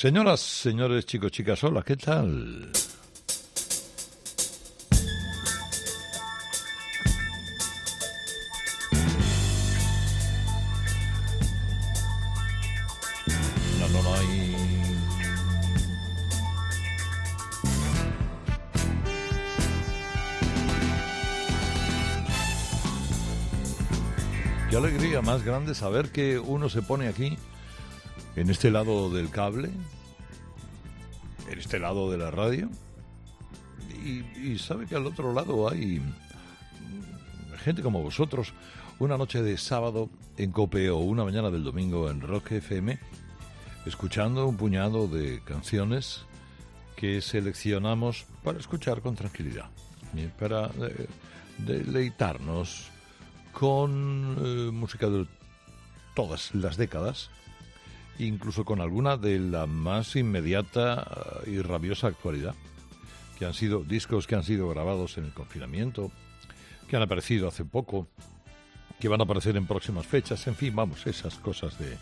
Señoras, señores, chicos, chicas, hola, ¿qué tal? No, no, hay... Qué alegría más grande saber que uno se pone aquí, en este lado del cable, en este lado de la radio, y, y sabe que al otro lado hay gente como vosotros, una noche de sábado en Cope o una mañana del domingo en Rock FM, escuchando un puñado de canciones que seleccionamos para escuchar con tranquilidad, para eh, deleitarnos con eh, música de todas las décadas, incluso con alguna de la más inmediata y rabiosa actualidad, que han sido discos que han sido grabados en el confinamiento, que han aparecido hace poco, que van a aparecer en próximas fechas, en fin, vamos, esas cosas de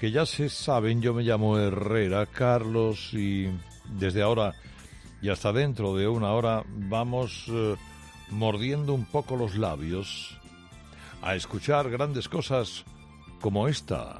que ya se saben, yo me llamo Herrera Carlos y desde ahora y hasta dentro de una hora vamos eh, mordiendo un poco los labios a escuchar grandes cosas como esta.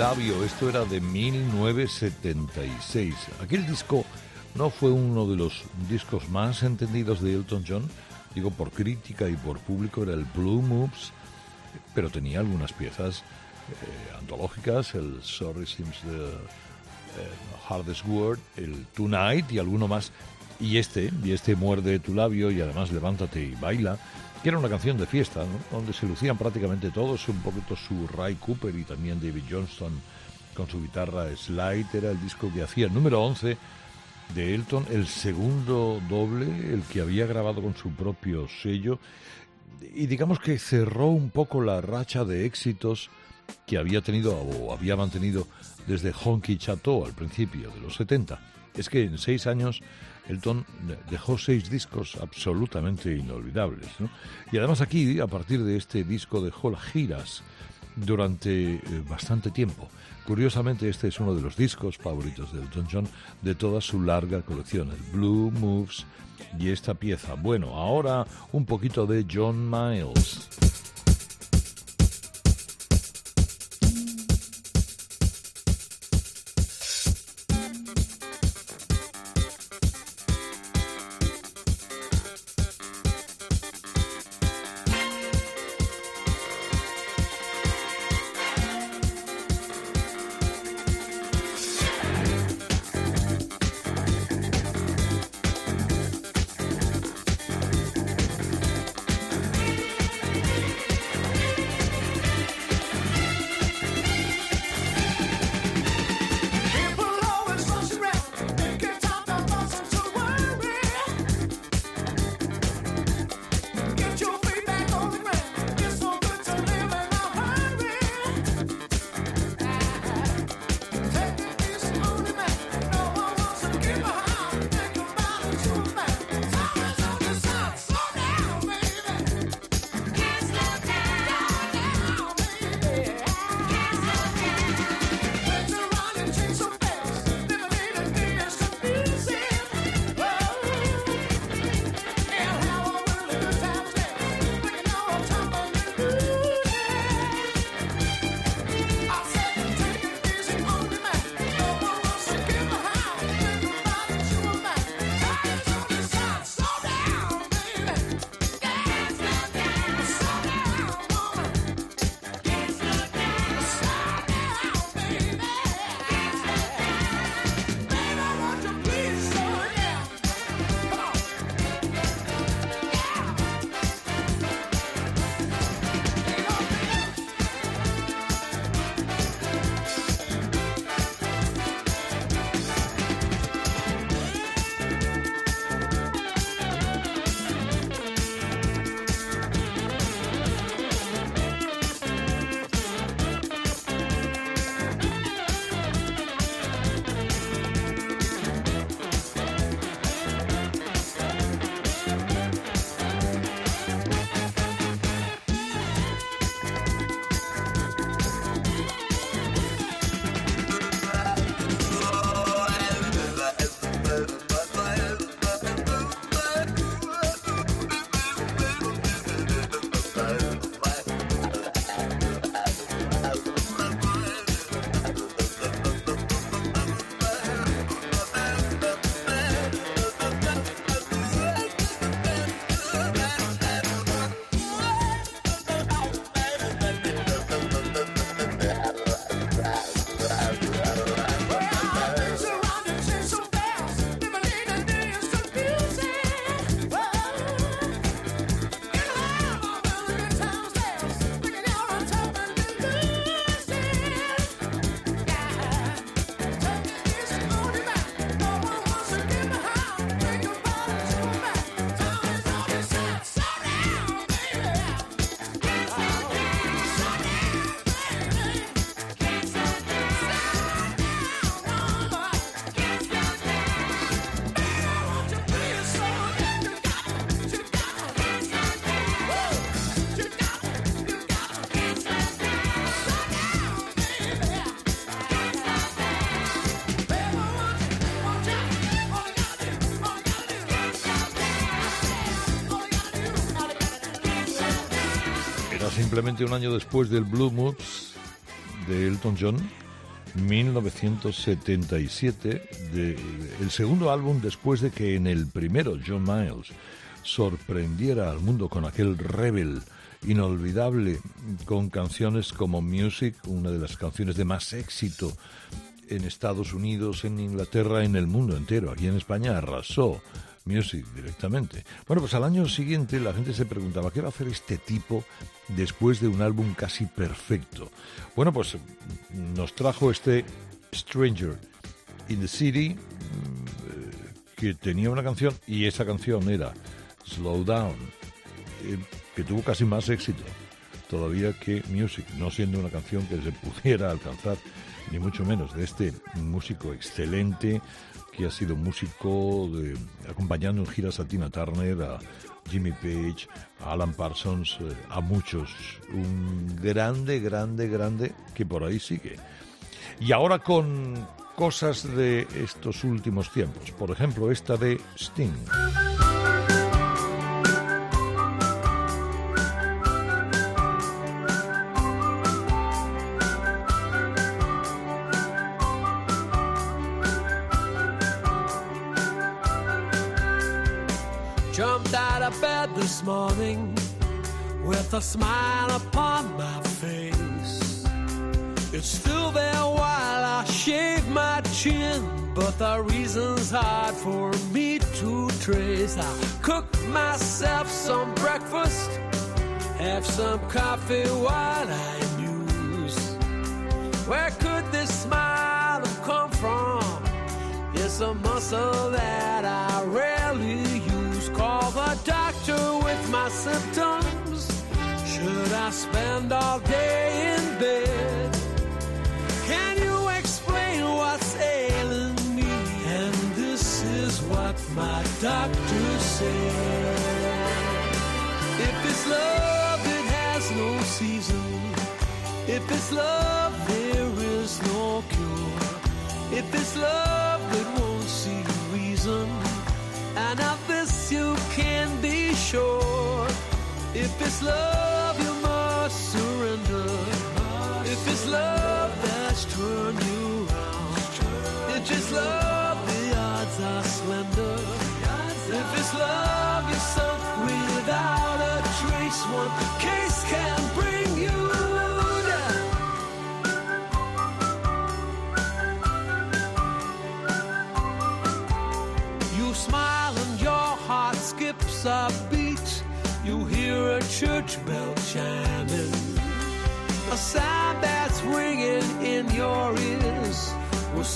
Labio. Esto era de 1976. Aquel disco no fue uno de los discos más entendidos de Elton John, digo por crítica y por público, era el Blue Moves, pero tenía algunas piezas eh, antológicas, el Sorry Seems the eh, Hardest Word, el Tonight y alguno más. Y este, y este muerde tu labio y además levántate y baila, que era una canción de fiesta, donde se lucían prácticamente todos, un poquito su Ray Cooper y también David Johnston con su guitarra slide, era el disco que hacía. El número 11 de Elton, el segundo doble, el que había grabado con su propio sello, y digamos que cerró un poco la racha de éxitos que había tenido o había mantenido desde Honky Chateau al principio de los 70. Es que en seis años Elton dejó seis discos absolutamente inolvidables. Y además aquí, a partir de este disco, dejó las giras durante eh, bastante tiempo. Curiosamente, este es uno de los discos favoritos de Elton John de toda su larga colección, el Blue Moves y esta pieza. Bueno, ahora un poquito de John Miles. Simplemente un año después del Blue Moods de Elton John, 1977, de, el segundo álbum después de que en el primero John Miles sorprendiera al mundo con aquel Rebel inolvidable con canciones como Music, una de las canciones de más éxito en Estados Unidos, en Inglaterra, en el mundo entero. Aquí en España arrasó Music directamente. Bueno, pues al año siguiente la gente se preguntaba, ¿qué va a hacer este tipo después de un álbum casi perfecto? Bueno, pues nos trajo este Stranger in the City, mm, que tenía una canción y esa canción era Slow Down, eh, que tuvo casi más éxito todavía que Music, no siendo una canción que se pudiera alcanzar, ni mucho menos, de este músico excelente ha sido músico de, acompañando en giras a Tina Turner, a Jimmy Page, a Alan Parsons, eh, a muchos. Un grande, grande, grande que por ahí sigue. Y ahora con cosas de estos últimos tiempos. Por ejemplo, esta de Sting. A smile upon my face. It's still there while I shave my chin, but the reason's hard for me to trace. I cook myself some breakfast, have some coffee while I muse. Where could this smile have come from? It's a muscle that I rarely use. Call the doctor with my symptoms. I spend all day in bed? Can you explain what's ailing me? And this is what my doctor said. If it's love, it has no season. If it's love, there is no cure. If it's love, it won't see reason. And of this you can be sure. If it's love, love,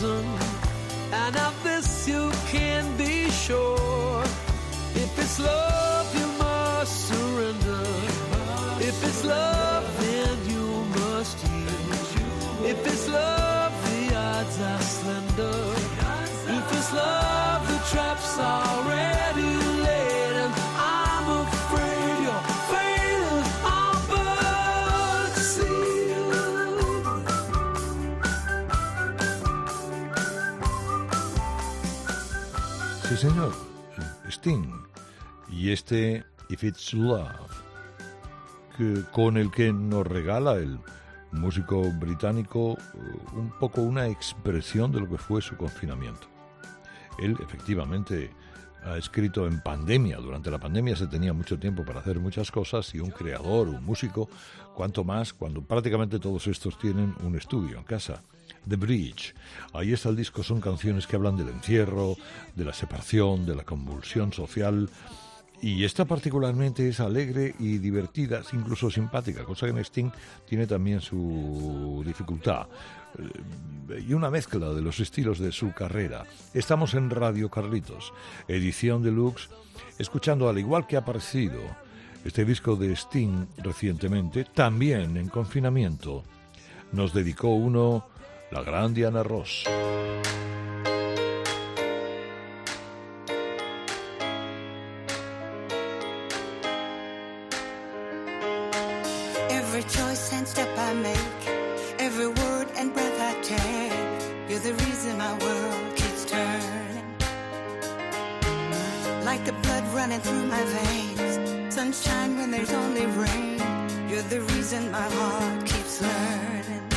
reason. And of this you can be sure. If it's love, you must surrender. If it's love, Este If It's Love, que, con el que nos regala el músico británico eh, un poco una expresión de lo que fue su confinamiento. Él efectivamente ha escrito en pandemia. Durante la pandemia se tenía mucho tiempo para hacer muchas cosas y un creador, un músico, cuanto más cuando prácticamente todos estos tienen un estudio en casa. The Bridge. Ahí está el disco, son canciones que hablan del encierro, de la separación, de la convulsión social. Y esta particularmente es alegre y divertida, incluso simpática, cosa que en Sting tiene también su dificultad. Eh, y una mezcla de los estilos de su carrera. Estamos en Radio Carlitos, edición deluxe, escuchando al igual que ha aparecido este disco de Sting recientemente, también en confinamiento. Nos dedicó uno la gran Diana Ross. and step I make, every word and breath I take. You're the reason my world keeps turning. Like the blood running through my veins, sunshine when there's only rain. You're the reason my heart keeps learning.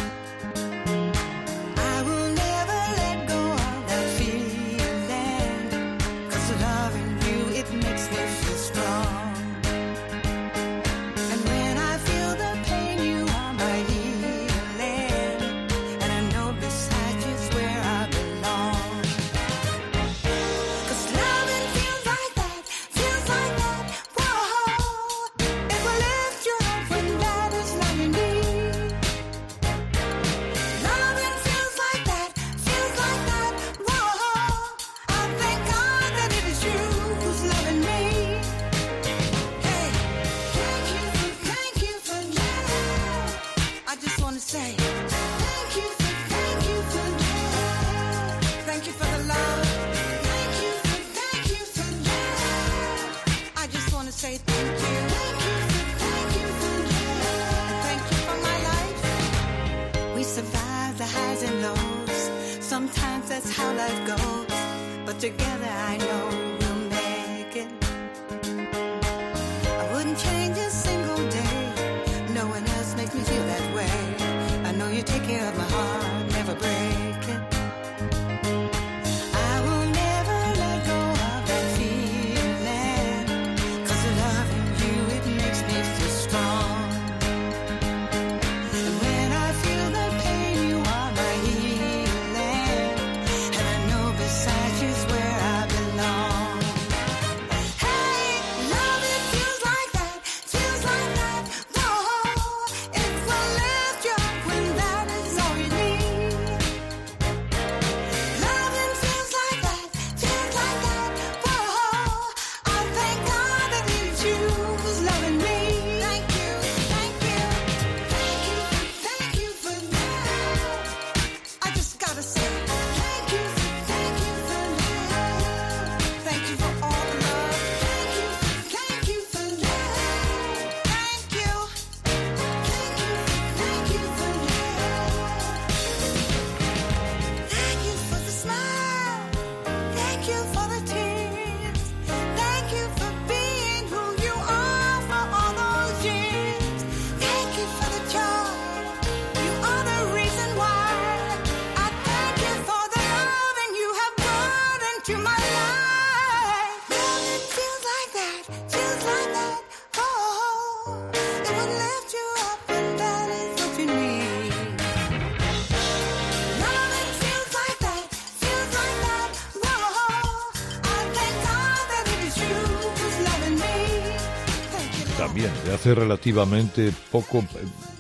hace relativamente poco. Eh,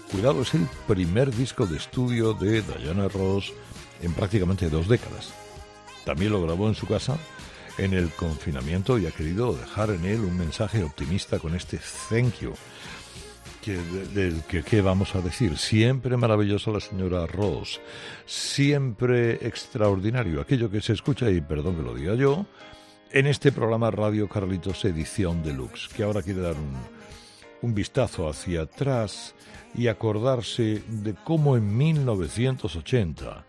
cuidado, es el primer disco de estudio de Diana Ross en prácticamente dos décadas. También lo grabó en su casa en el confinamiento y ha querido dejar en él un mensaje optimista con este thank you. Que, del que, vamos a decir, siempre maravillosa la señora Ross, siempre extraordinario, aquello que se escucha, y perdón que lo diga yo, en este programa Radio Carlitos Edición Deluxe, que ahora quiere dar un, un vistazo hacia atrás y acordarse de cómo en 1980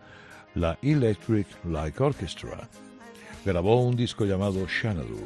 la Electric Light Orchestra grabó un disco llamado Xanadu.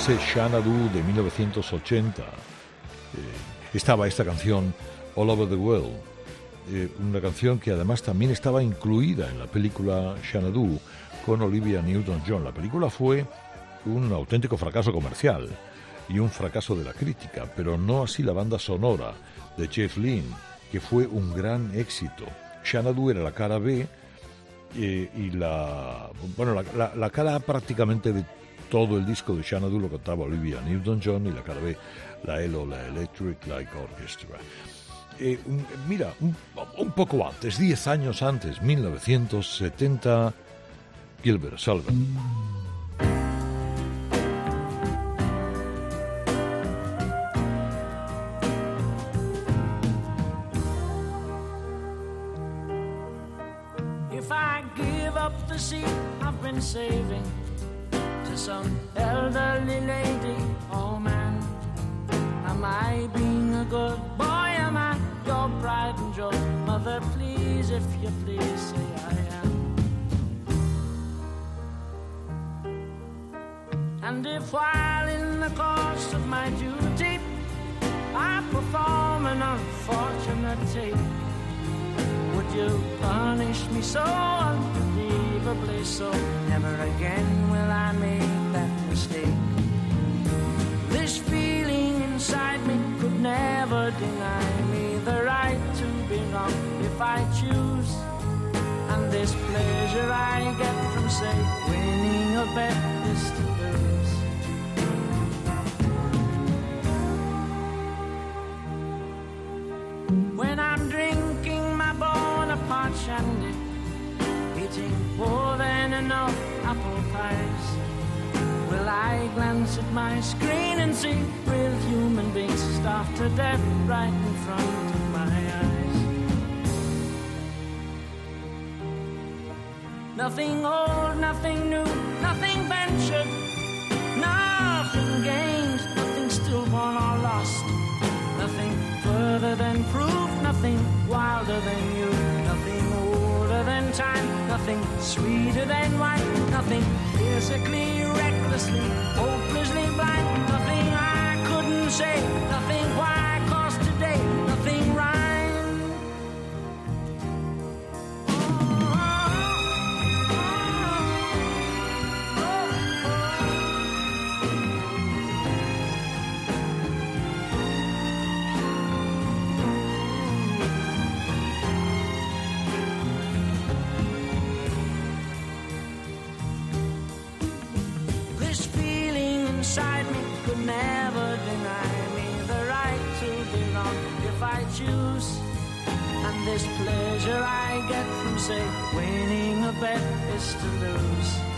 Ese Xanadu de 1980, eh, estaba esta canción All Over the World, eh, una canción que además también estaba incluida en la película Xanadu con Olivia Newton-John. La película fue un auténtico fracaso comercial y un fracaso de la crítica, pero no así la banda sonora de Jeff Lynne, que fue un gran éxito. Xanadu era la cara B eh, y la bueno la, la- la cara prácticamente de todo el disco de Xanadu lo cantaba Olivia Newton-John y la cara B la ELO, la Electric Light Orchestra. Eh, mira, un, poco antes, 10 años antes, 1970, Gilbert Sullivan. Saving to some elderly lady, oh man, am I being a good boy? Am I your pride and joy? Mother, please, if you please, say I am. And if while in the course of my duty I perform an unfortunate tape, would you punish me so unbelievably so? Never again will I make that mistake. This feeling inside me could never deny me the right to be wrong if I choose. And this pleasure I get from, say, winning a bet is eating more than enough apple pies, will I glance at my screen and see real human beings starved to death right in front of my eyes? Nothing old, nothing new, nothing ventured, nothing gained, nothing still stillborn or lost. Nothing further than proof, nothing wilder than you, time, nothing sweeter than wine, nothing physically, recklessly, hopelessly blind, nothing I couldn't say, nothing why, And this pleasure I get from, say, winning a bet is to lose.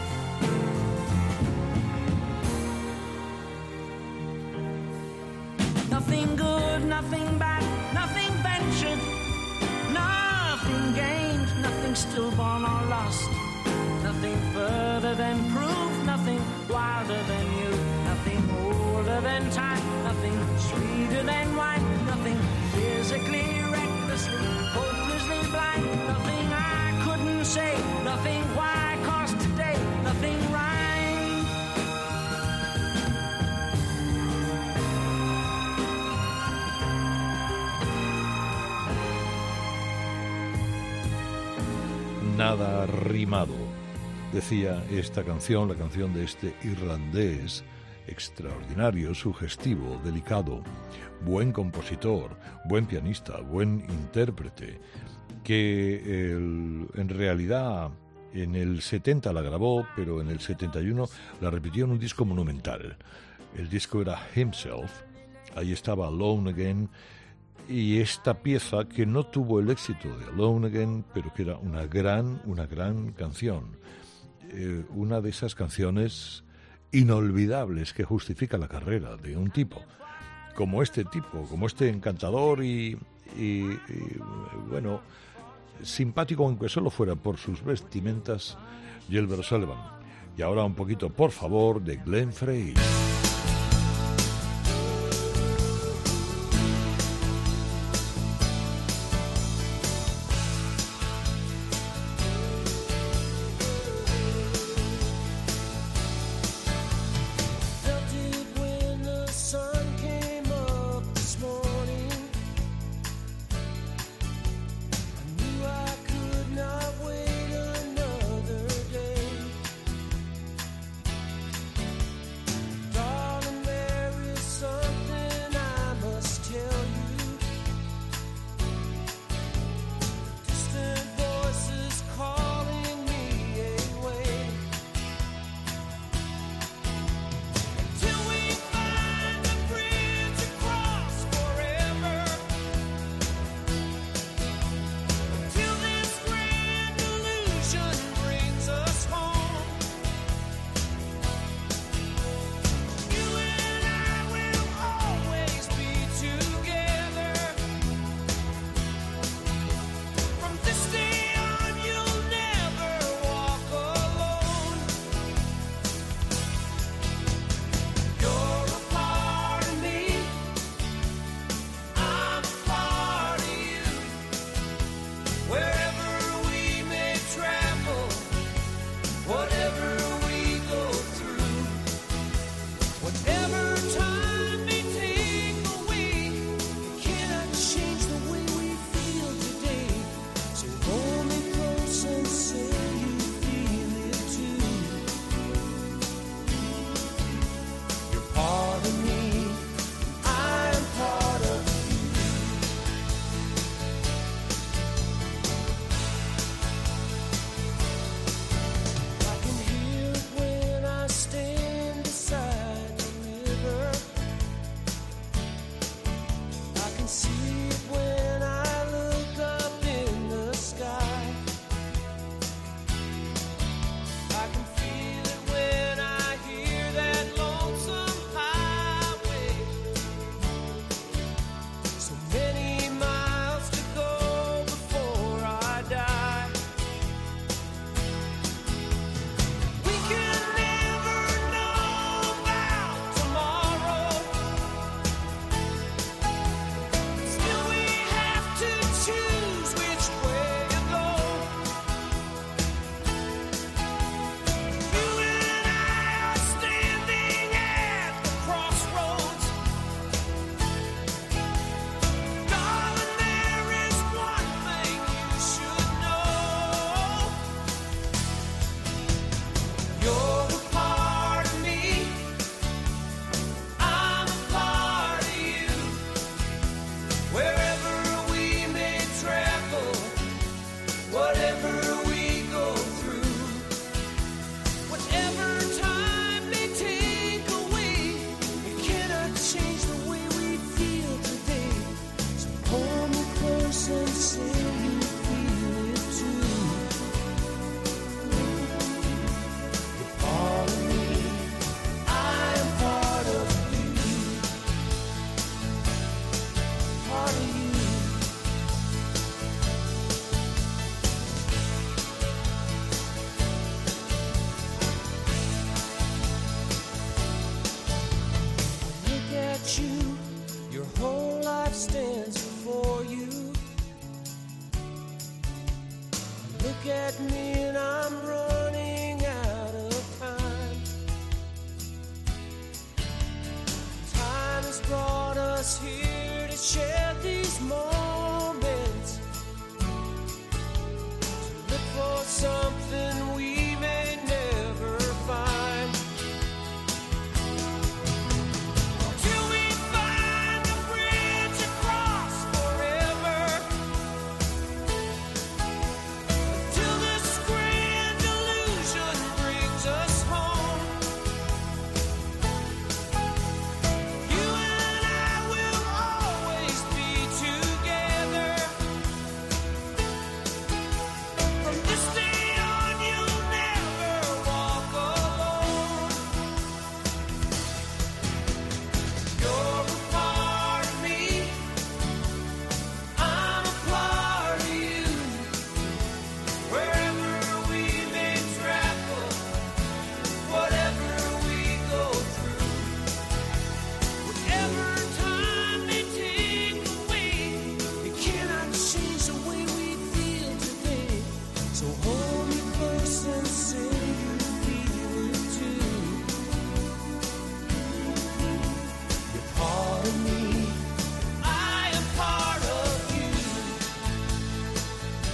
Rimado, decía esta canción, la canción de este irlandés extraordinario, sugestivo, delicado, buen compositor, buen pianista, buen intérprete, que en realidad en el 70 la grabó, pero en el 71 la repitió en un disco monumental. El disco era Himself, ahí estaba Alone Again, y esta pieza que no tuvo el éxito de Alone Again, pero que era una gran, una gran canción. Eh, una de esas canciones inolvidables que justifica la carrera de un tipo como este tipo, como este encantador y, y- y, bueno, simpático aunque solo fuera por sus vestimentas, Gilbert Sullivan. Y ahora un poquito, por favor, de Glenn Frey.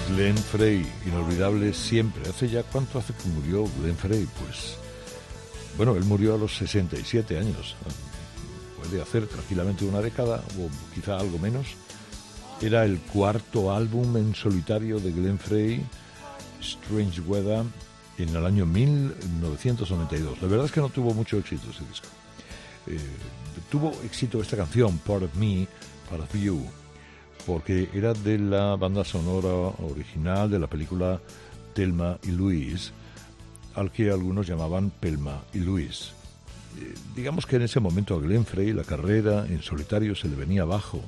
Glenn Frey, inolvidable siempre. ¿Hace ya cuánto hace que murió Glenn Frey? Pues, bueno, él murió a los 67 años. Puede hacer tranquilamente una década o quizá algo menos. Era el cuarto álbum en solitario de Glenn Frey Strange Weather, en el año 1992. La verdad es que no tuvo mucho éxito ese disco. Eh, tuvo éxito esta canción, Part of Me, Part of You, porque era de la banda sonora original de la película Telma y Luis, al que algunos llamaban Pelma y Luis. Eh, digamos que en ese momento a Glenn Frey la carrera en solitario se le venía abajo.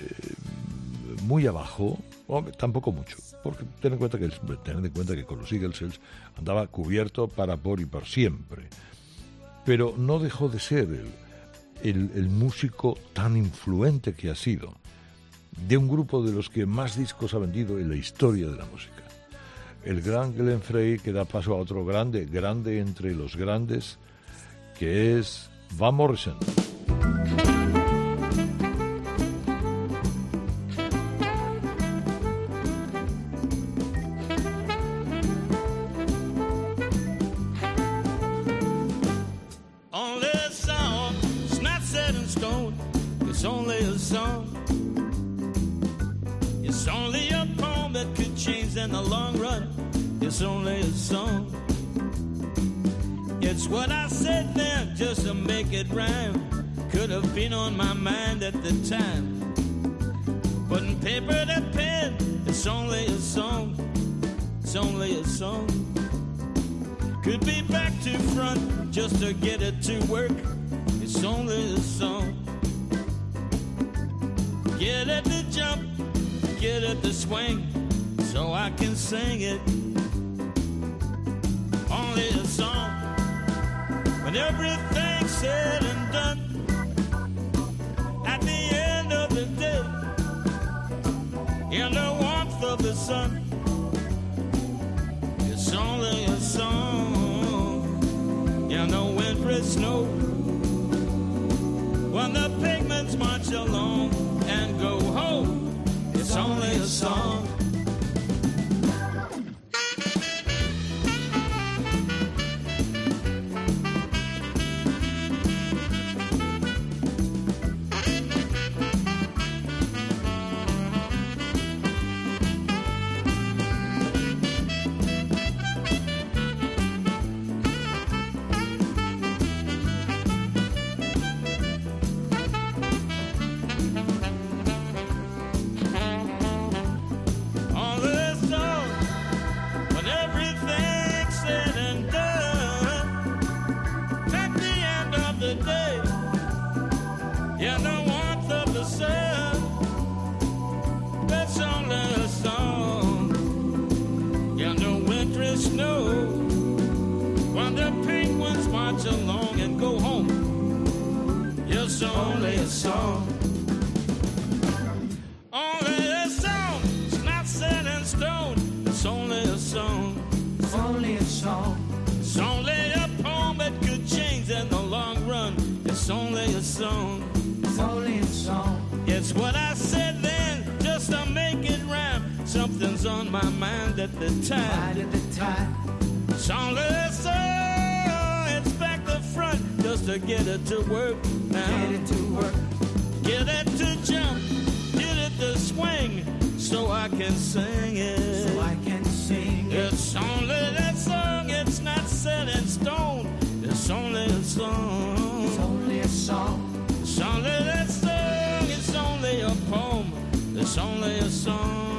Eh, muy abajo, Tampoco mucho, porque ten en cuenta que tened en cuenta que con los Eagles andaba cubierto para por y por siempre, pero no dejó de ser el, el, el músico tan influente que ha sido de un grupo de los que más discos ha vendido en la historia de la música. El gran Glenn Frey que da paso a otro grande, grande entre los grandes, que es Van Morrison. In the long run. It's only a song. It's what I said then just to make it rhyme. Could have been on my mind at the time. Putting paper to pen, it's only a song. It's only a song. Could be back to front just to get it to work. It's only a song. Get it to jump, get it to swing, so I can sing it. Only a song. When everything's said and done, at the end of the day, in the warmth of the sun. It's only a song in the wintry snow. When the pigments march along and go home, it's only a song. Snow, when the penguins march along and go home, it's only a song. Only a song, it's not set in stone. It's only a song. It's only a song. It's only a poem that could change in the long run. It's only a song. It's only a song. It's what I Something's on my mind at the time. Right at the time. It's only a song. It's back the front, just to get it to work now. Get it to work. Get it to jump, get it to swing, so I can sing it. So I can sing it. It's only that song, it's not set in stone. It's only a song. It's only a song. It's only that song, it's only a poem. It's only a song.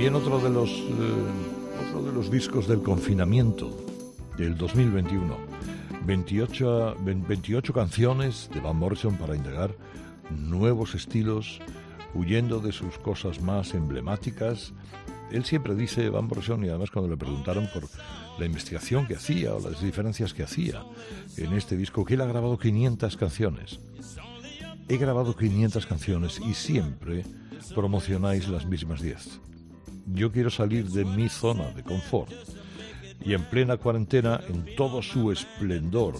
También otro de los eh, de los discos del confinamiento del 2021. 28, 28 canciones de Van Morrison para integrar nuevos estilos, huyendo de sus cosas más emblemáticas. Él siempre dice, Van Morrison, y además cuando le preguntaron por la investigación que hacía o las diferencias que hacía en este disco, que él ha grabado 500 canciones. He grabado 500 canciones y siempre promocionáis las mismas 10. Yo quiero salir de mi zona de confort. Y en plena cuarentena, en todo su esplendor,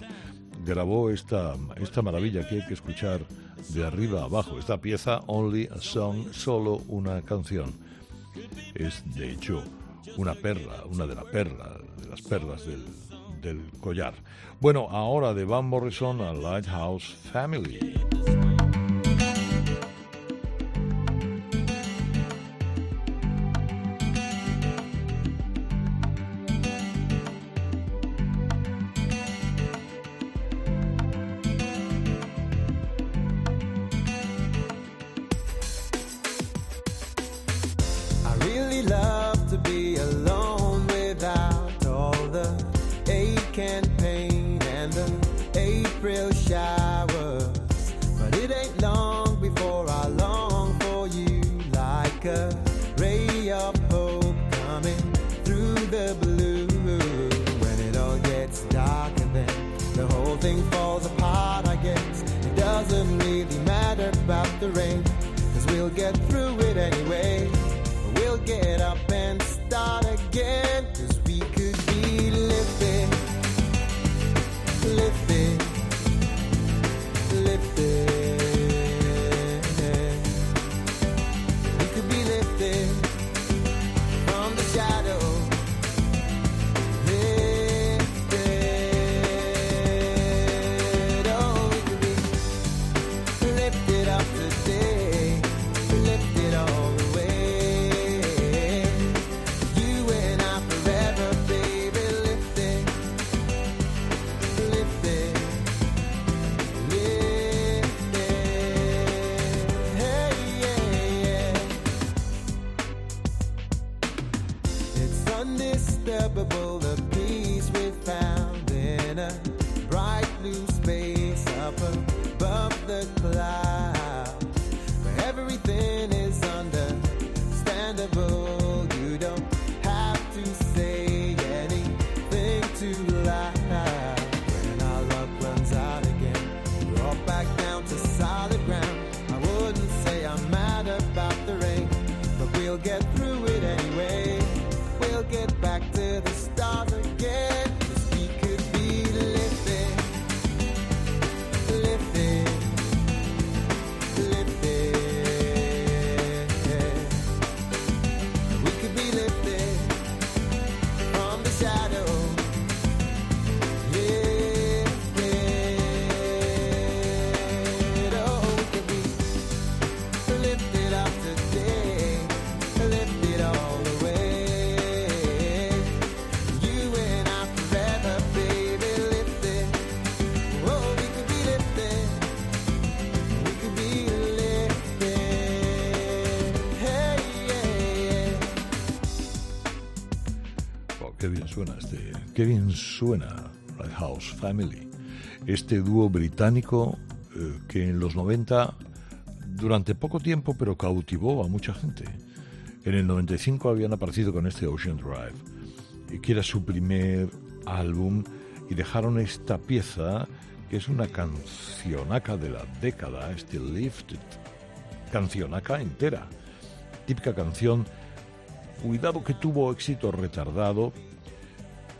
grabó esta, esta maravilla que hay que escuchar de arriba abajo. Esta pieza, Only Song, solo una canción. Es, de hecho, una perla, una de la perla, de las perlas del, del collar. Bueno, ahora de Van Morrison a Lighthouse Family. Suena este, qué bien suena Lighthouse Family, este dúo británico eh, que en los 90 durante poco tiempo pero cautivó a mucha gente. En el 95 habían aparecido con este Ocean Drive, que era su primer álbum y dejaron esta pieza que es una cancionaca de la década, Still Lifted, cancionaca entera, típica canción Cuidado que tuvo éxito retardado,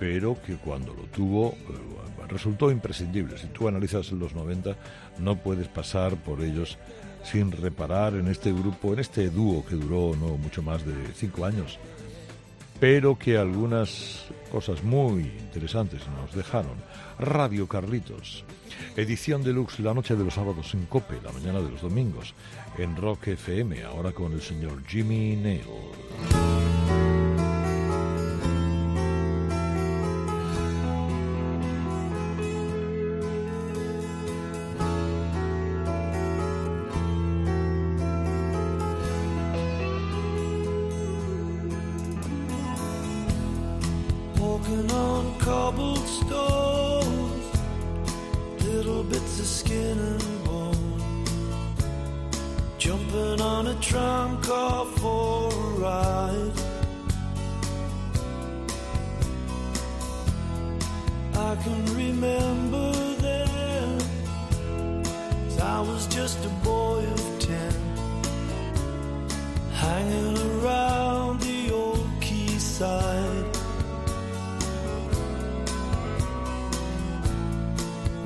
pero que cuando lo tuvo eh, resultó imprescindible. Si tú analizas los 90, no puedes pasar por ellos sin reparar en este grupo, en este dúo que duró no mucho más de cinco años, pero que algunas cosas muy interesantes nos dejaron. Radio Carlitos, edición deluxe la noche de los sábados en Cope, la mañana de los domingos, en Rock FM, ahora con el señor Jimmy Nail. I can remember then, I was just a boy of ten, hanging around the old quayside.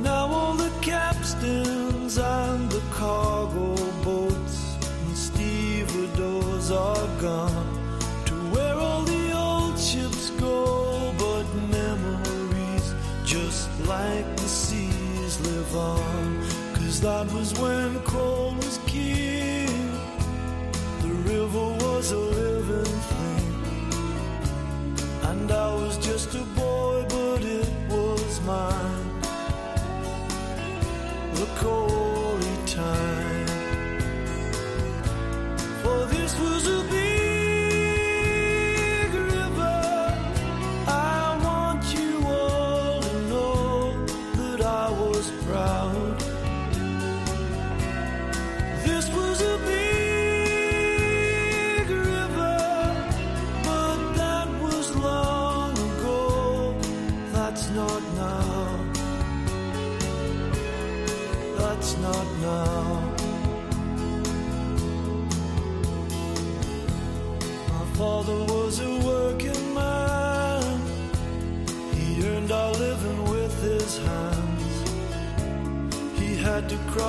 Now all the capstans and the cargo boats and stevedores are gone Cause that was when coal was king, the river was a living thing, and I was just a boy, but it was mine. The Corey time. For this was a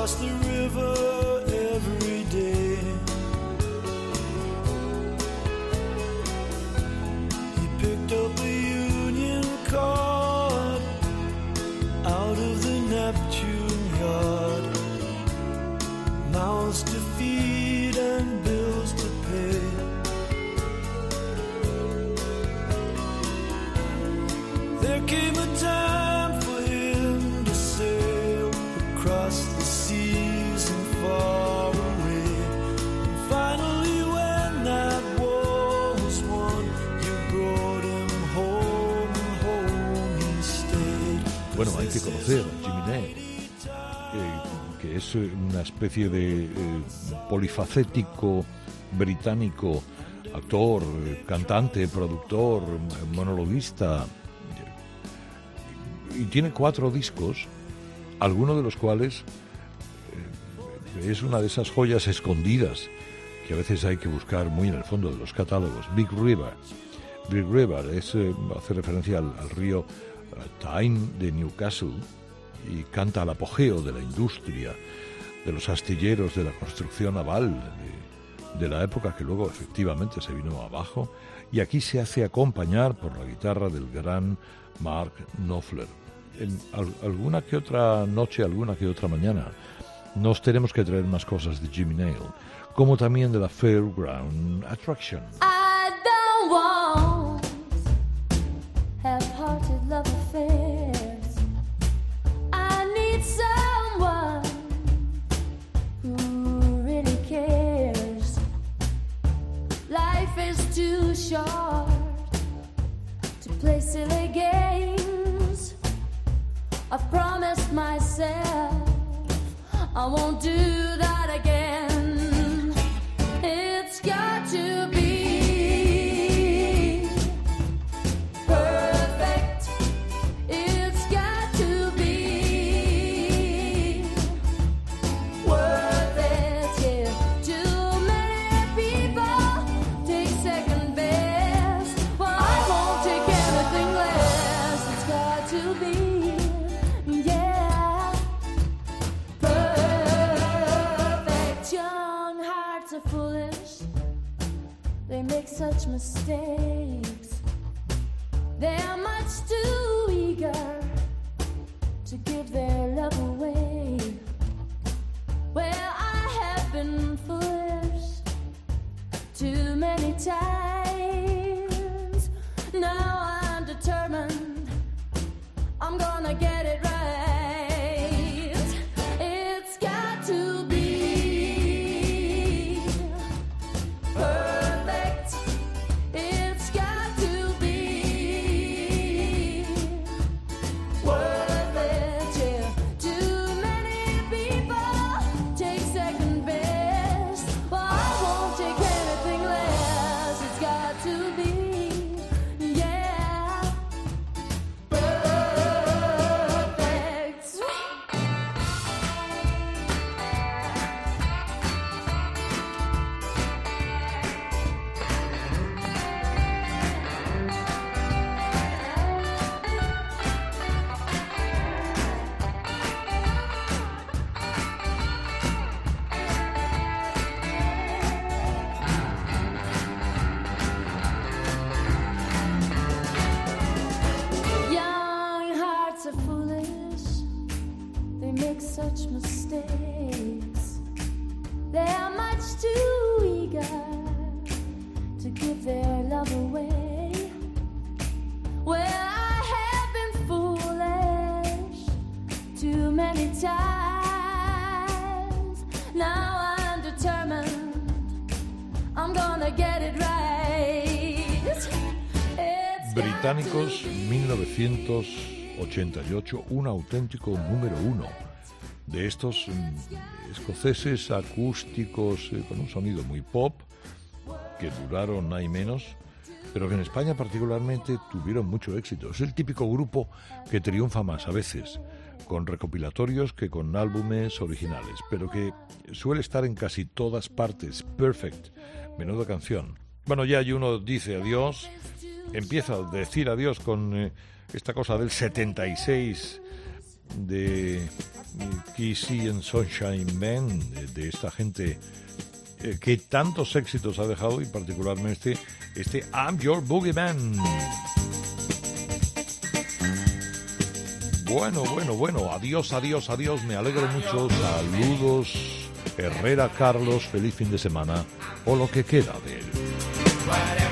to cross the river especie de eh, polifacético británico, actor, cantante, productor, monologuista, y tiene cuatro discos, algunos de los cuales eh, es una de esas joyas escondidas que a veces hay que buscar muy en el fondo de los catálogos. Big River. Big River es, eh, hace referencia al, al río Tyne de Newcastle y canta al apogeo de la industria, de los astilleros, de la construcción naval, de, la época que luego efectivamente se vino abajo, y aquí se hace acompañar por la guitarra del gran Mark Knopfler. En al- alguna que otra noche, alguna que otra mañana, nos tenemos que traer más cosas de Jimmy Nail, como también de la Fairground Attraction. Short to play silly games. I've promised myself I won't do that again. Such mistakes. They're much too eager Británicos 1988, un auténtico número uno de estos mm, escoceses acústicos eh, con un sonido muy pop que duraron hay menos, pero que en España particularmente tuvieron mucho éxito. Es el típico grupo que triunfa más a veces con recopilatorios que con álbumes originales, pero que suele estar en casi todas partes. Perfect, menuda canción. Bueno, ya hay uno dice adiós, empieza a decir adiós con eh, esta cosa del 76 de eh, Kissy and Sunshine de, de esta gente eh, que tantos éxitos ha dejado y particularmente este I'm Your Boogeyman. Bueno, bueno, bueno, adiós, adiós, adiós, me alegro mucho, saludos, Herrera Carlos, feliz fin de semana o lo que queda de él.